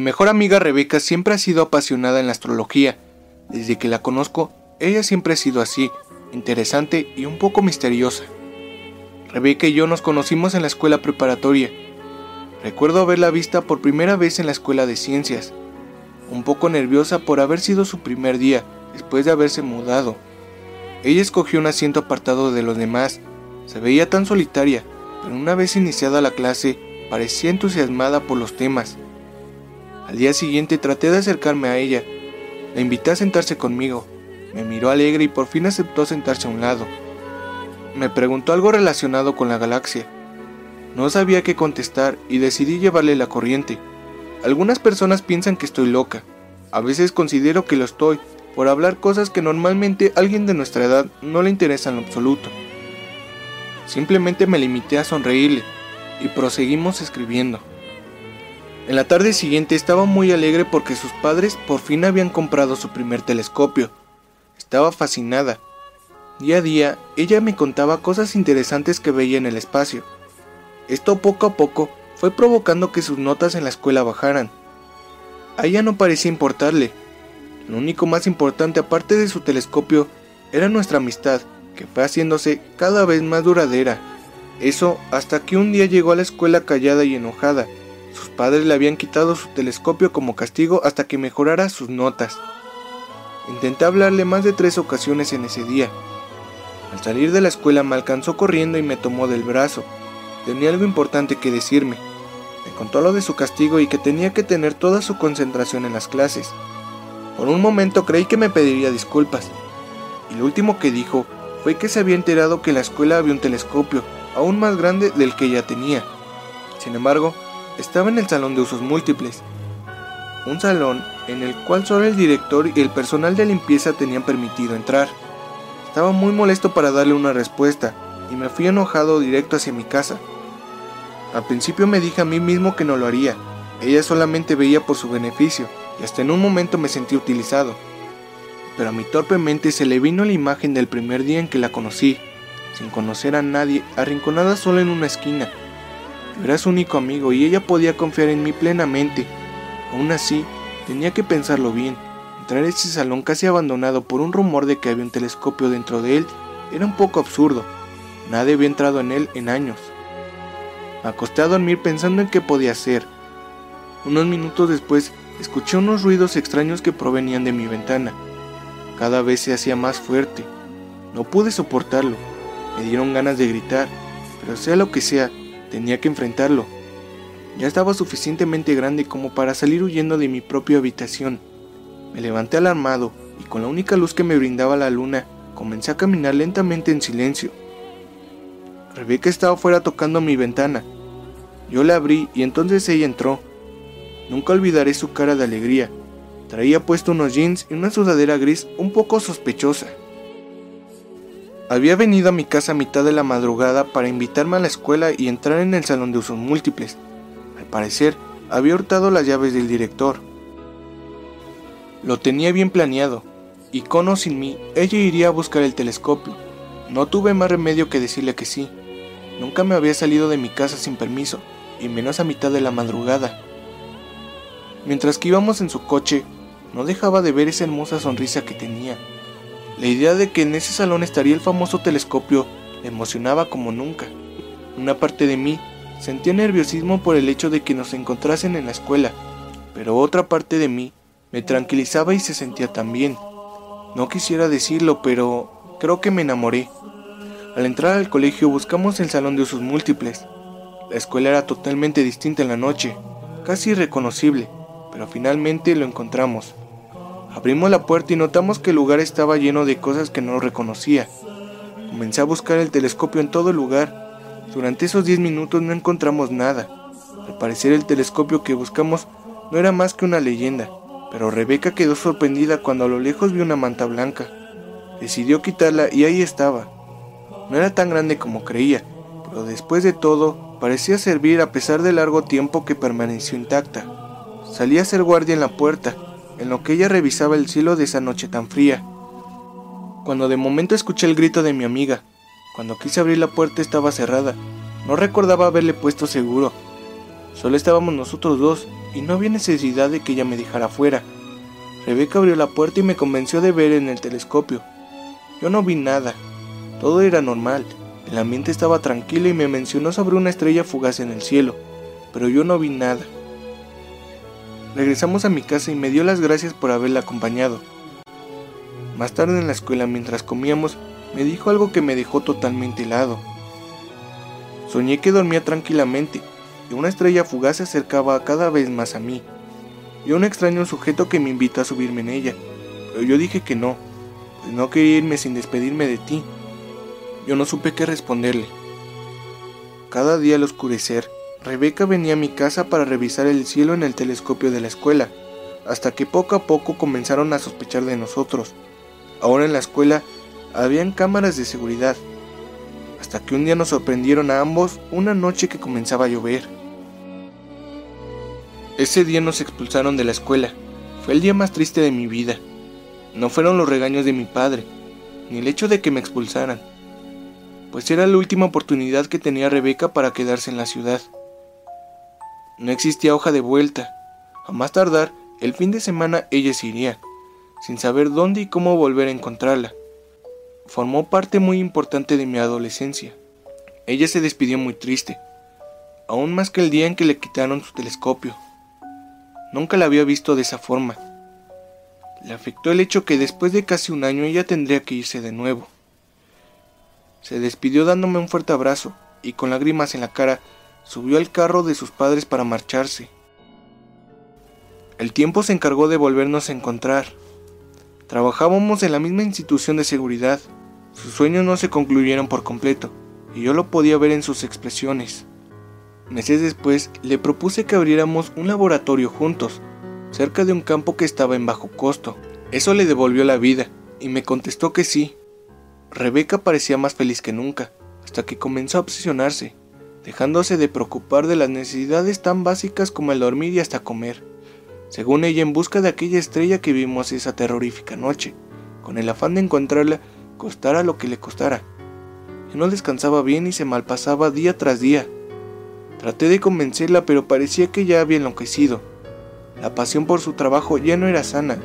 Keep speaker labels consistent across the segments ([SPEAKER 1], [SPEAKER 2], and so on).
[SPEAKER 1] Mi mejor amiga Rebeca siempre ha sido apasionada en la astrología. Desde que la conozco, ella siempre ha sido así, interesante y un poco misteriosa. Rebeca y yo nos conocimos en la escuela preparatoria. Recuerdo haberla vista por primera vez en la escuela de ciencias, un poco nerviosa por haber sido su primer día después de haberse mudado. Ella escogió un asiento apartado de los demás, se veía tan solitaria, pero una vez iniciada la clase parecía entusiasmada por los temas. Al día siguiente traté de acercarme a ella, la invité a sentarse conmigo, me miró alegre y por fin aceptó sentarse a un lado. Me preguntó algo relacionado con la galaxia. No sabía qué contestar y decidí llevarle la corriente. Algunas personas piensan que estoy loca. A veces considero que lo estoy por hablar cosas que normalmente a alguien de nuestra edad no le interesan en lo absoluto. Simplemente me limité a sonreírle y proseguimos escribiendo. En la tarde siguiente estaba muy alegre porque sus padres por fin habían comprado su primer telescopio. Estaba fascinada. Día a día ella me contaba cosas interesantes que veía en el espacio. Esto poco a poco fue provocando que sus notas en la escuela bajaran. A ella no parecía importarle. Lo único más importante aparte de su telescopio era nuestra amistad, que fue haciéndose cada vez más duradera. Eso hasta que un día llegó a la escuela callada y enojada. Sus padres le habían quitado su telescopio como castigo hasta que mejorara sus notas. Intenté hablarle más de tres ocasiones en ese día. Al salir de la escuela me alcanzó corriendo y me tomó del brazo. Tenía algo importante que decirme. Me contó lo de su castigo y que tenía que tener toda su concentración en las clases. Por un momento creí que me pediría disculpas. Y lo último que dijo fue que se había enterado que la escuela había un telescopio, aún más grande del que ya tenía. Sin embargo, estaba en el salón de usos múltiples. Un salón en el cual solo el director y el personal de limpieza tenían permitido entrar. Estaba muy molesto para darle una respuesta, y me fui enojado directo hacia mi casa. Al principio me dije a mí mismo que no lo haría, ella solamente veía por su beneficio, y hasta en un momento me sentí utilizado. Pero a mi torpe mente se le vino la imagen del primer día en que la conocí, sin conocer a nadie, arrinconada sola en una esquina. Era su único amigo y ella podía confiar en mí plenamente. Aún así, tenía que pensarlo bien. Entrar a ese salón casi abandonado por un rumor de que había un telescopio dentro de él era un poco absurdo. Nadie había entrado en él en años. Acosté a dormir pensando en qué podía hacer. Unos minutos después escuché unos ruidos extraños que provenían de mi ventana. Cada vez se hacía más fuerte. No pude soportarlo. Me dieron ganas de gritar, pero sea lo que sea, tenía que enfrentarlo. Ya estaba suficientemente grande como para salir huyendo de mi propia habitación. Me levanté alarmado y con la única luz que me brindaba la luna, comencé a caminar lentamente en silencio. Rebeca estaba fuera tocando mi ventana. Yo la abrí y entonces ella entró. Nunca olvidaré su cara de alegría. Traía puesto unos jeans y una sudadera gris un poco sospechosa. Había venido a mi casa a mitad de la madrugada para invitarme a la escuela y entrar en el salón de usos múltiples. Al parecer, había hurtado las llaves del director. Lo tenía bien planeado, y con o sin mí, ella iría a buscar el telescopio. No tuve más remedio que decirle que sí. Nunca me había salido de mi casa sin permiso, y menos a mitad de la madrugada. Mientras que íbamos en su coche, no dejaba de ver esa hermosa sonrisa que tenía. La idea de que en ese salón estaría el famoso telescopio me emocionaba como nunca. Una parte de mí sentía nerviosismo por el hecho de que nos encontrasen en la escuela, pero otra parte de mí me tranquilizaba y se sentía tan bien. No quisiera decirlo, pero creo que me enamoré. Al entrar al colegio buscamos el salón de usos múltiples. La escuela era totalmente distinta en la noche, casi irreconocible, pero finalmente lo encontramos. Abrimos la puerta y notamos que el lugar estaba lleno de cosas que no reconocía. Comencé a buscar el telescopio en todo el lugar. Durante esos 10 minutos no encontramos nada. Al parecer el telescopio que buscamos no era más que una leyenda, pero Rebeca quedó sorprendida cuando a lo lejos vio una manta blanca. Decidió quitarla y ahí estaba. No era tan grande como creía, pero después de todo parecía servir a pesar del largo tiempo que permaneció intacta. Salí a ser guardia en la puerta en lo que ella revisaba el cielo de esa noche tan fría. Cuando de momento escuché el grito de mi amiga, cuando quise abrir la puerta estaba cerrada. No recordaba haberle puesto seguro. Solo estábamos nosotros dos y no había necesidad de que ella me dejara fuera. Rebeca abrió la puerta y me convenció de ver en el telescopio. Yo no vi nada. Todo era normal. El ambiente estaba tranquilo y me mencionó sobre una estrella fugaz en el cielo, pero yo no vi nada. Regresamos a mi casa y me dio las gracias por haberla acompañado. Más tarde en la escuela, mientras comíamos, me dijo algo que me dejó totalmente helado. Soñé que dormía tranquilamente y una estrella fugaz se acercaba cada vez más a mí, y un extraño sujeto que me invitó a subirme en ella, pero yo dije que no, pues no quería irme sin despedirme de ti. Yo no supe qué responderle. Cada día al oscurecer, Rebeca venía a mi casa para revisar el cielo en el telescopio de la escuela, hasta que poco a poco comenzaron a sospechar de nosotros. Ahora en la escuela habían cámaras de seguridad, hasta que un día nos sorprendieron a ambos una noche que comenzaba a llover. Ese día nos expulsaron de la escuela. Fue el día más triste de mi vida. No fueron los regaños de mi padre, ni el hecho de que me expulsaran, pues era la última oportunidad que tenía Rebeca para quedarse en la ciudad. No existía hoja de vuelta. A más tardar, el fin de semana ella se iría sin saber dónde y cómo volver a encontrarla. Formó parte muy importante de mi adolescencia. Ella se despidió muy triste, aún más que el día en que le quitaron su telescopio. Nunca la había visto de esa forma. Le afectó el hecho que después de casi un año ella tendría que irse de nuevo. Se despidió dándome un fuerte abrazo y con lágrimas en la cara subió al carro de sus padres para marcharse. El tiempo se encargó de volvernos a encontrar. Trabajábamos en la misma institución de seguridad. Sus sueños no se concluyeron por completo, y yo lo podía ver en sus expresiones. Meses después le propuse que abriéramos un laboratorio juntos, cerca de un campo que estaba en bajo costo. Eso le devolvió la vida, y me contestó que sí. Rebeca parecía más feliz que nunca, hasta que comenzó a obsesionarse, dejándose de preocupar de las necesidades tan básicas como el dormir y hasta comer según ella en busca de aquella estrella que vimos esa terrorífica noche, con el afán de encontrarla costara lo que le costara. Y no descansaba bien y se malpasaba día tras día. Traté de convencerla, pero parecía que ya había enloquecido. La pasión por su trabajo ya no era sana.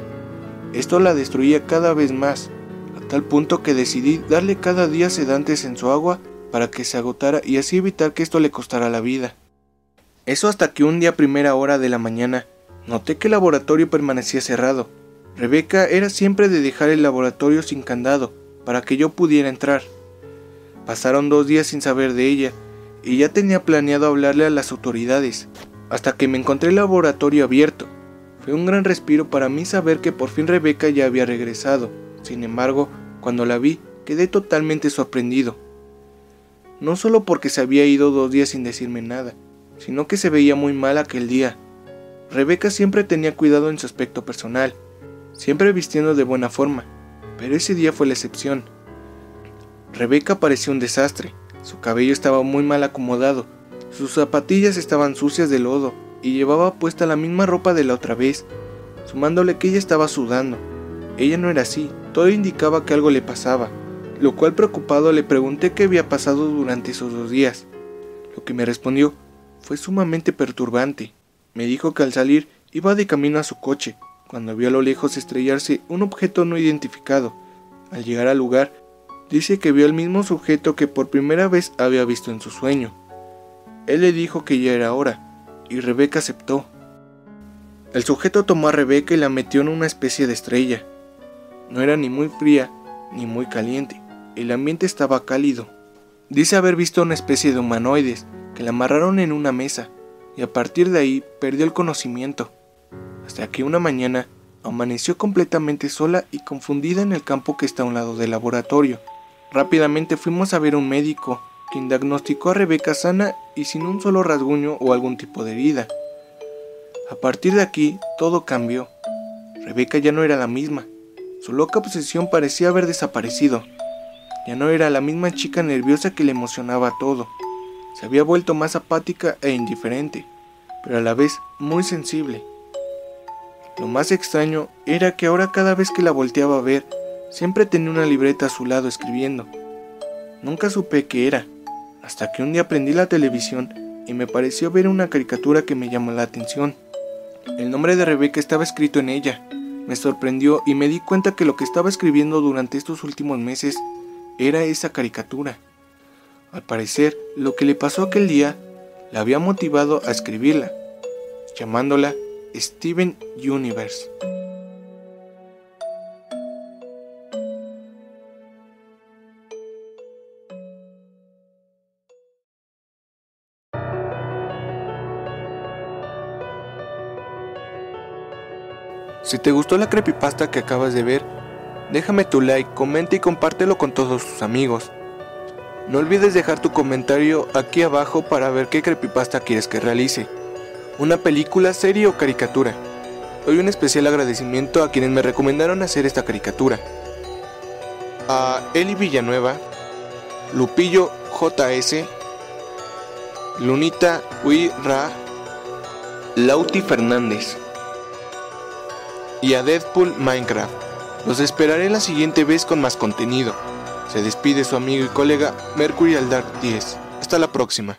[SPEAKER 1] Esto la destruía cada vez más, a tal punto que decidí darle cada día sedantes en su agua para que se agotara y así evitar que esto le costara la vida. Eso hasta que un día primera hora de la mañana Noté que el laboratorio permanecía cerrado. Rebeca era siempre de dejar el laboratorio sin candado para que yo pudiera entrar. Pasaron dos días sin saber de ella y ya tenía planeado hablarle a las autoridades, hasta que me encontré el laboratorio abierto. Fue un gran respiro para mí saber que por fin Rebeca ya había regresado. Sin embargo, cuando la vi, quedé totalmente sorprendido. No solo porque se había ido dos días sin decirme nada, sino que se veía muy mal aquel día. Rebeca siempre tenía cuidado en su aspecto personal, siempre vistiendo de buena forma, pero ese día fue la excepción. Rebeca parecía un desastre, su cabello estaba muy mal acomodado, sus zapatillas estaban sucias de lodo y llevaba puesta la misma ropa de la otra vez, sumándole que ella estaba sudando. Ella no era así, todo indicaba que algo le pasaba, lo cual preocupado le pregunté qué había pasado durante esos dos días. Lo que me respondió fue sumamente perturbante. Me dijo que al salir iba de camino a su coche, cuando vio a lo lejos estrellarse un objeto no identificado. Al llegar al lugar, dice que vio el mismo sujeto que por primera vez había visto en su sueño. Él le dijo que ya era hora, y Rebeca aceptó. El sujeto tomó a Rebeca y la metió en una especie de estrella. No era ni muy fría ni muy caliente, el ambiente estaba cálido. Dice haber visto una especie de humanoides que la amarraron en una mesa y a partir de ahí perdió el conocimiento, hasta que una mañana amaneció completamente sola y confundida en el campo que está a un lado del laboratorio. Rápidamente fuimos a ver a un médico, quien diagnosticó a Rebeca sana y sin un solo rasguño o algún tipo de herida. A partir de aquí, todo cambió. Rebeca ya no era la misma. Su loca obsesión parecía haber desaparecido. Ya no era la misma chica nerviosa que le emocionaba todo se había vuelto más apática e indiferente, pero a la vez muy sensible. Lo más extraño era que ahora cada vez que la volteaba a ver, siempre tenía una libreta a su lado escribiendo. Nunca supe qué era, hasta que un día prendí la televisión y me pareció ver una caricatura que me llamó la atención. El nombre de Rebeca estaba escrito en ella. Me sorprendió y me di cuenta que lo que estaba escribiendo durante estos últimos meses era esa caricatura. Al parecer, lo que le pasó aquel día la había motivado a escribirla, llamándola Steven Universe. Si te gustó la creepypasta que acabas de ver, déjame tu like, comenta y compártelo con todos tus amigos. No olvides dejar tu comentario aquí abajo para ver qué creepypasta quieres que realice. Una película, serie o caricatura. Doy un especial agradecimiento a quienes me recomendaron hacer esta caricatura. A Eli Villanueva, Lupillo JS, Lunita Ui Ra, Lauti Fernández y a Deadpool Minecraft. Los esperaré la siguiente vez con más contenido. Se despide su amigo y colega Mercury Dark 10. Hasta la próxima.